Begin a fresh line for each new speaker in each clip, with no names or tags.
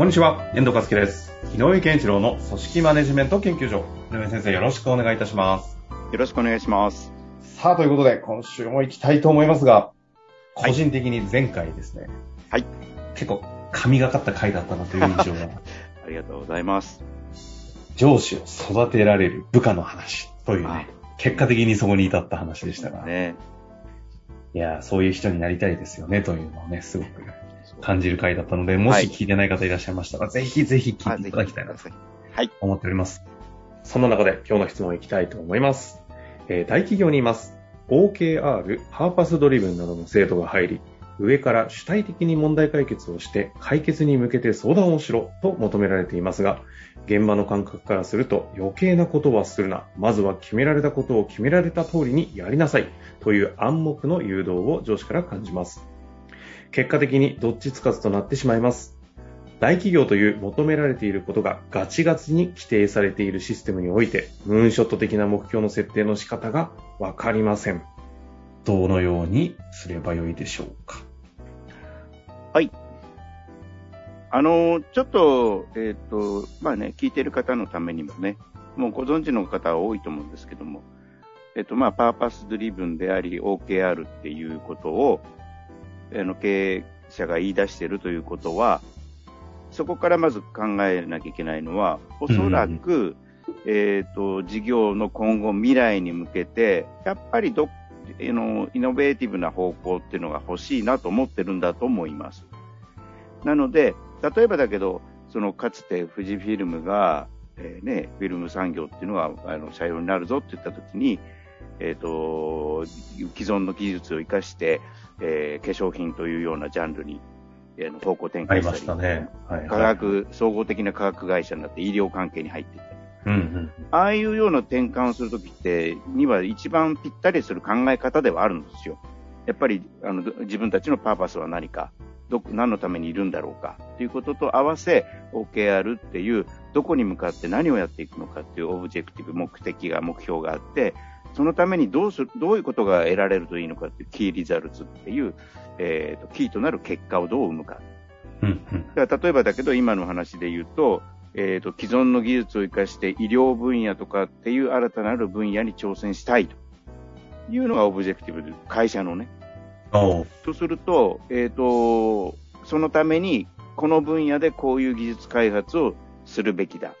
こんにちは、遠藤和樹です。井上健一郎の組織マネジメント研究所。井上先生、よろしくお願いいたします。
よろしくお願いします。
さあ、ということで、今週も行きたいと思いますが、
はい
個人的に前回ですね、
はい。
結構神がかった回だったなという印象が、
ありがとうございます。
上司を育てられる部下の話という
はい
ね、結果的にそこに至った話でしたが、
ね。
いやー、そういう人になりたいですよね、というのをね、すごく感じる回だったので、もし聞いてない方いらっしゃいましたら、ぜひぜひ聞いていただきたいなと
はい。
思っております。そんな中で今日の質問いきたいと思います。えー大企業にいます。OKR、パーパスドリブンなどの制度が入り、上から主体的に問題解決をして解決に向けて相談をしろと求められていますが、現場の感覚からすると余計なことはするな。まずは決められたことを決められた通りにやりなさいという暗黙の誘導を上司から感じます。結果的にどっちつかずとなってしまいます。大企業という求められていることがガチガチに規定されているシステムにおいて、ムーンショット的な目標の設定の仕方がわかりません。どのようにすればよいでしょうか？
はいあの、ちょっと、えっ、と、まあね、聞いてる方のためにもね、もうご存知の方は多いと思うんですけども、えっ、と、まあ、パーパスドリブンであり、OKR っていうことを、あの、経営者が言い出しているということは、そこからまず考えなきゃいけないのは、おそらく、えっ、と、事業の今後未来に向けて、やっぱりど、あの、イノベーティブな方向っていうのが欲しいなと思ってるんだと思います。なので、例えばだけど、そのかつて富士フィルムが、えーね、フィルム産業っていうのがあの社用になるぞって言ったときに、えっ、と、既存の技術を生かして、えー化粧品というようなジャンルに、えー方向転換しり、
したたね。はい、
科学、総合的な科学会社になって医療関係に入っていった。
うんうん。
ああいうような転換をするときって、には一番ぴったりする考え方ではあるんですよ。やっぱりあの自分たちのパーパスは何か、ど何のためにいるんだろうかということと合わせ、OKR っていう、どこに向かって何をやっていくのかっていう objective、目的が、目標があって、そのためにどうする、どういうことが得られるといいのかっていう key results っていう、えーと、キーとなる結果をどう生むか。
うんうん。
だから例えばだけど、今の話で言うと、えっ、と、既存の技術を生かして医療分野とかっていう新たなる分野に挑戦したいというのが objective で、会社のね。
おう
とすると、えっ、と、そのために、この分野でこういう技術開発をするべきだ。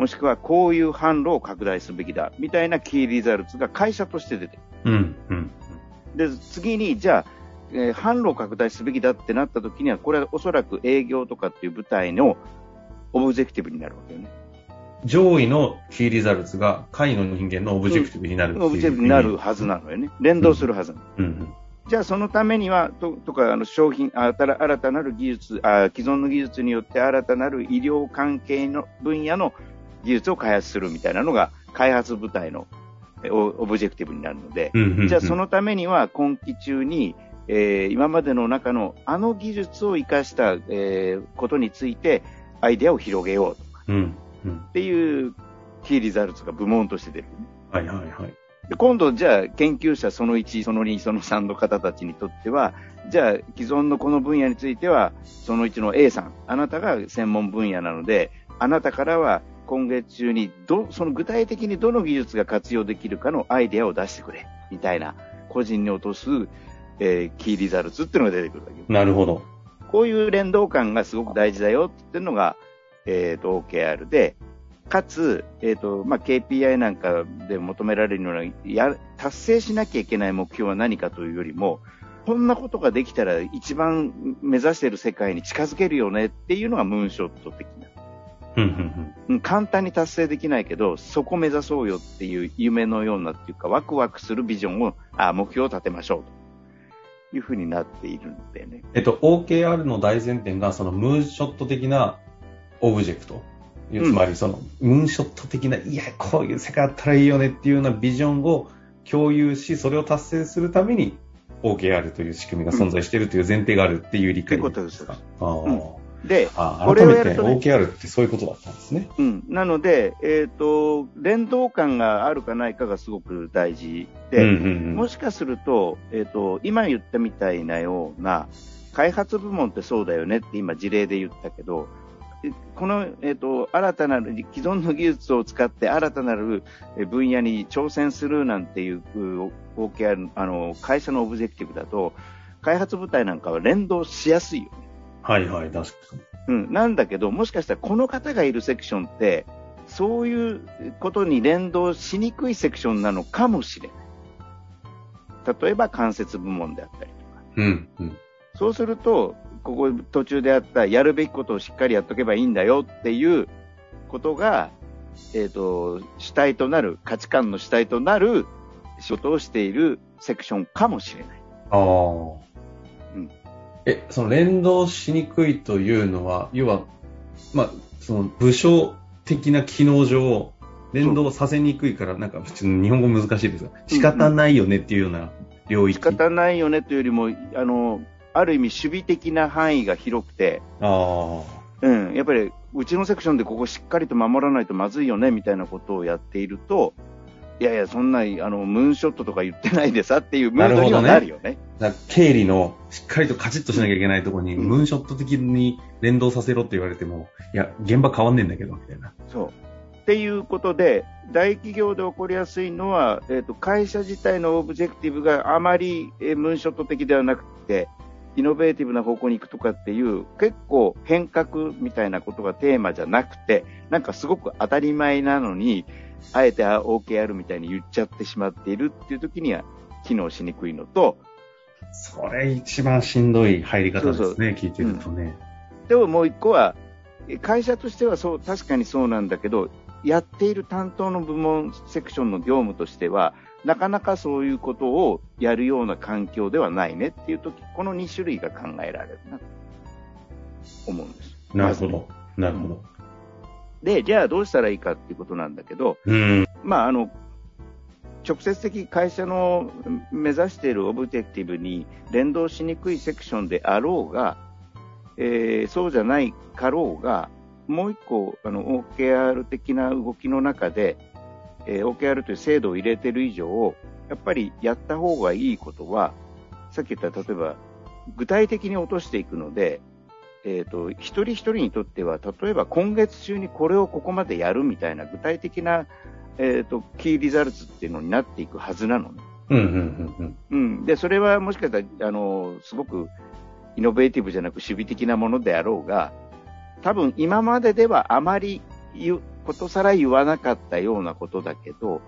もしくは、こういう販路を拡大すべきだ。みたいな key results が会社として出てる。
うんうん。
で、次に、じゃあ、えー販路を拡大すべきだってなった時には、これはおそらく営業とかっていう部隊の objective になるわけよね。
上位の key results が下位の人間の objective になる
objective になるはずなのよね。連動するはずなの。
うんうん。
じゃあそのためには、ととか、あの商品、あ新新たなる技術あ、既存の技術によって新たなる医療関係の分野の技術を開発するみたいなのが開発部隊のえオ objective になるので、
うんうんうん。
じゃあそのためには今期中に、えー今までの中のあの技術を生かした、えーことについてアイデアを広げようとか
うんうん。
っていうキーリザルツが部門として出る。
はいはいはい。
で今度、じゃあ、研究者その1、その2、その3の方たちにとっては、じゃあ、既存のこの分野については、その1の A さん、あなたが専門分野なので、あなたからは今月中にど、その具体的にどの技術が活用できるかのアイデアを出してくれ、みたいな、個人に落とす、えーキーリザルツっていうのが出てくるわけよ。
なるほど。
こういう連動感がすごく大事だよっていうのが、えっ、と、OKR で、かつ、えっ、と、まあ、KPI なんかで求められるような、や、達成しなきゃいけない目標は何かというよりも、こんなことができたら一番目指している世界に近づけるよねっていうのがムーンショット的な。
うんうん
うん。簡単に達成できないけど、そこ目指そうよっていう夢のようなっていうか、ワクワクするビジョンを、あ、目標を立てましょういうふうになっているんでね。
えっと、OKR の大前提が、そのムーンショット的なオブジェクト。つまり、その、ムーンショット的な、いや、こういう世界あったらいいよねっていうようなビジョンを共有し、それを達成するために、OKR という仕組みが存在しているという前提があるっていう理解
ということですか。
ああ、うん
で、
これをやると、ね、OKR ってそういうことだったんですね。
うん。なので、えっ、ー、と、連動感があるかないかがすごく大事で、うんうんうん、もしかすると、えっ、ー、と、今言ったみたいなような、開発部門ってそうだよねって今事例で言ったけど、この、えっ、ー、と、新たなる、既存の技術を使って新たなる分野に挑戦するなんていう OKR、あの、会社のオブジェクティブだと、開発部隊なんかは連動しやすいよね。
はいはい、確かに。
うん、なんだけど、もしかしたらこの方がいるセクションって、そういうことに連動しにくいセクションなのかもしれない。例えば関節部門であったりとか。
うんうん、
そうすると、ここ途中であったやるべきことをしっかりやっとけばいいんだよっていうことが、えっ、ー、と、主体となる、価値観の主体となる仕事をしているセクションかもしれない。
ああ。え、その連動しにくいというのは、要は、まあ、その部署的な機能上、連動させにくいから、なんか、普通日本語難しいですが、仕方ないよねっていうような領域。
仕方ないよねというよりも、あの、ある意味守備的な範囲が広くて、
あ
うん、やっぱり、うちのセクションでここしっかりと守らないとまずいよね、みたいなことをやっていると、いやいや、そんな、あの、ムーンショットとか言ってないでさっていうムードにはなるよね。
ね経理のしっかりとカチッとしなきゃいけないところに、うん、ムーンショット的に連動させろって言われても、いや、現場変わんねえんだけど、みたいな。
そう。っていうことで、大企業で起こりやすいのは、えっ、ー、と、会社自体のオブジェクティブがあまり、えー、ムーンショット的ではなくて、イノベーティブな方向に行くとかっていう、結構変革みたいなことがテーマじゃなくて、なんかすごく当たり前なのに、あえて OKR みたいに言っちゃってしまっているっていう時には機能しにくいのと、
それ一番しんどい入り方ですね、そうそう聞いてるとね、
うん。でももう一個は、会社としてはそう、確かにそうなんだけど、やっている担当の部門、セクションの業務としては、なかなかそういうことをやるような環境ではないねっていうとき、この2種類が考えられるなと思うんです。
なるほど。なるほど。
で、じゃあどうしたらいいかっていうことなんだけど、
うん、
まあ、あの、直接的会社の目指しているオブジェクティブに連動しにくいセクションであろうが、えー、そうじゃないかろうが、もう一個、あの、OKR 的な動きの中で、えー、OKR という制度を入れている以上、やっぱりやった方がいいことは、さっき言った、例えば、具体的に落としていくので、えっ、ー、と、一人一人にとっては、例えば今月中にこれをここまでやるみたいな具体的な、えっ、ー、と、キーリザルツっていうのになっていくはずなのね。
うんうんうんうん。
うん。で、それはもしかしたら、あの、すごくイノベーティブじゃなく守備的なものであろうが、多分今までではあまり言う、ことさら言わなかったようなことだけど、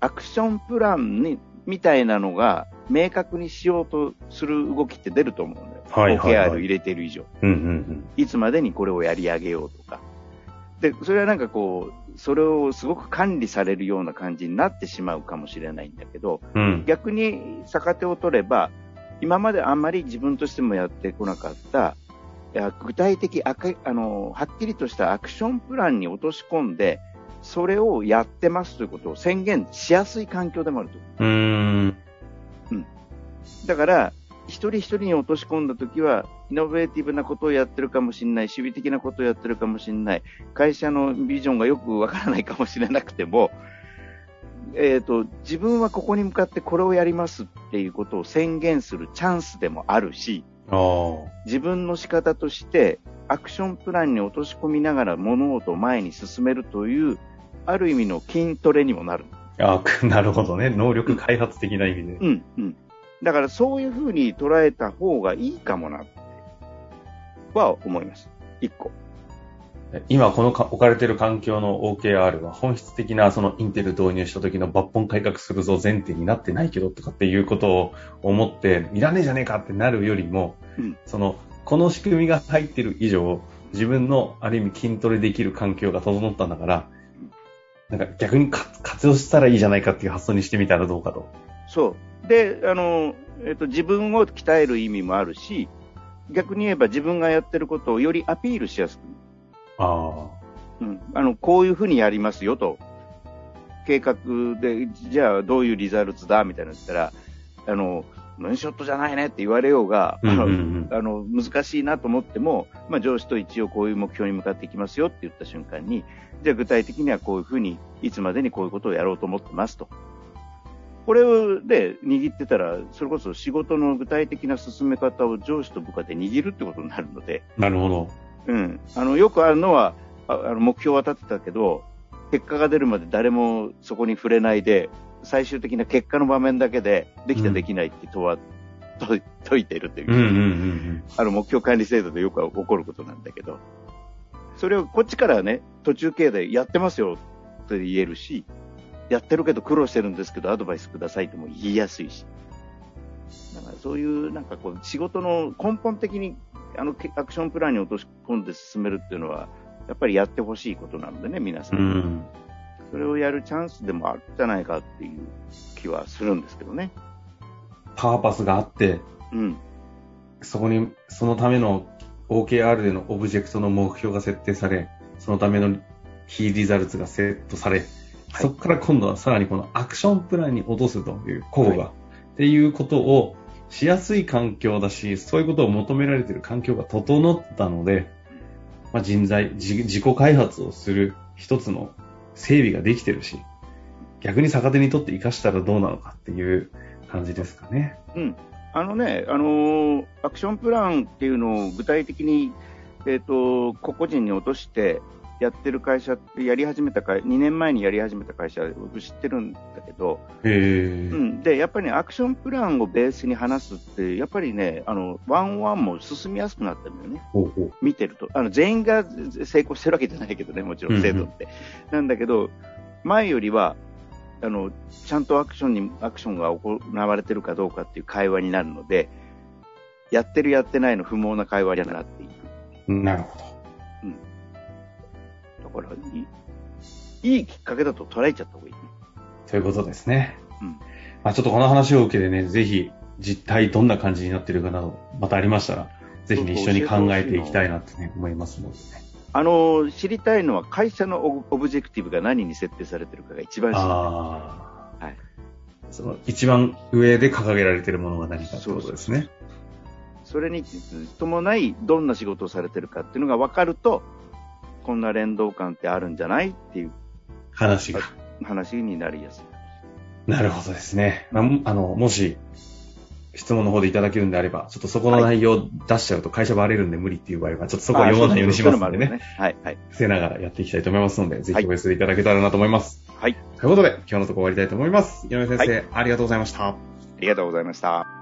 アクションプランに、みたいなのが明確にしようとする動きって出ると思うんだよ。
はいはい、はい。
OKR 入れてる以上、
うんうんうん。
いつまでにこれをやり上げようとか。で、それはなんかこう、それをすごく管理されるような感じになってしまうかもしれないんだけど、
うん、
逆に逆手を取れば、今まであんまり自分としてもやってこなかった、具体的ああの、はっきりとしたアクションプランに落とし込んで、それをやってますということを宣言しやすい環境でもあると。
うん。
うん。だから、一人一人に落とし込んだときは、イノベーティブなことをやってるかもしれない、守備的なことをやってるかもしれない、会社のビジョンがよくわからないかもしれなくても、えっ、ー、と、自分はここに向かってこれをやりますっていうことを宣言するチャンスでもあるし、自分の仕方としてアクションプランに落とし込みながら物事を前に進めるという、ある意味の筋トレにもなる。
あ なるほどね。能力開発的な意味で。
うん、うん。だからそういうふうに捉えた方がいいかもな、は思います。一個。
今この置かれている環境の OKR は本質的なそのインテル導入した時の抜本改革するぞ前提になってないけどとかっていうことを思っていらねえじゃねえかってなるよりも、
うん、
そのこの仕組みが入ってる以上自分のある意味筋トレできる環境が整ったんだからなんか逆に活用したらいいじゃないかっていう発想にしてみたらどうかと。
そう。で、あの、えっと、自分を鍛える意味もあるし、逆に言えば自分がやってることをよりアピールしやすく。
あ
うん。あの、こういうふうにやりますよと。計画で、じゃあどういうリザルツだみたいなの言ったら、あの、ノンショットじゃないねって言われようが、
うんうんうん
あの、難しいなと思っても、まあ上司と一応こういう目標に向かっていきますよって言った瞬間に、じゃあ具体的にはこういうふうに、いつまでにこういうことをやろうと思ってますと。これをで握ってたら、それこそ仕事の具体的な進め方を上司と部下で握るってことになるので、
あ、なるほど。
うん。あの、よくあるのは、ああの目標は立てたけど、結果が出るまで誰もそこに触れないで、最終的な結果の場面だけで、できた
うん
できないって問わ、解いているという、
うんうんうん
あの目標管理制度でよく起こることなんだけど、それをこっちからね、途中経でやってますよって言えるし、やってるけど苦労してるんですけどアドバイスくださいとも言いやすいし。だからそういうなんかこう仕事の根本的にあのけアクションプランに落とし込んで進めるっていうのは、やっぱりやってほしいことなのでね、皆さ。
うん。うんん。
それをやるチャンスでもあるんじゃないかっていう気はするんですけどね。
パーパスがあって、
うん。
そこに、そのための OKR でのオブジェクトの目標が設定され、そのためのキーリザルツがセットされ、そこから今度はさらにこのアクションプランに落とすという候補が、
は
っていうことをしやすい環境だし、そういうことを求められている環境が整ったので、まあ、人材、自自己開発をする一つの整備ができてるし、逆に逆手にとって生かしたらどうなのかっていう感じですかね。
うん。あのね、あのーアクションプランっていうのを具体的に、えっ、と、個々人に落としてやってる会社ってやり始めた会、2年前にやり始めた会社、僕知ってるんだけど。うん。で、やっぱりね、アクションプランをベースに話すって、やっぱりね、あの、ワンワンも進みやすくなってるんだよね。
ほうほう。
見てると。あの、全員が成功してるわけじゃないけどね、もちろん制度って。なんだけど、前よりは、あの、ちゃんとアクションに、アクションが行われてるかどうかっていう会話になるので、やってるやってないの不毛な会話になっていく。
なるほど。
だから、いいいいきっかけだと捉えちゃった方がいいね。
ということですね。
うん
まあちょっとこの話を受けてね、ぜひ実態どんな感じになってるかなど、またありましたら、ぜひね、一緒に考えていきたいなってね、思いますのでね。
あの、知りたいのは会社のオ objective が何に設定されてるかが一番知りたい。
ああ。
はい。
その一番上で掲げられてるものが何かってことですね。
それに伴い、どんな仕事をされてるかっていうのが分かると、こんな連動感ってあるんじゃないっていう
話が。
話になりやすい。
なるほどですね。まあもあの、もし、質問の方でいただけるんであれば、ちょっとそこの内容を出しちゃうと会社バレるんで無理っていう場合は、ちょっとそこは読まないようにしますのでね、
はい、はい。
伏せながらやっていきたいと思いますので、ぜひお寄せいただけたらなと思います。
はい。
ということで、今日のところ終わりたいと思います。井上先生、
は
ありがとうございました。
ありがとうございました。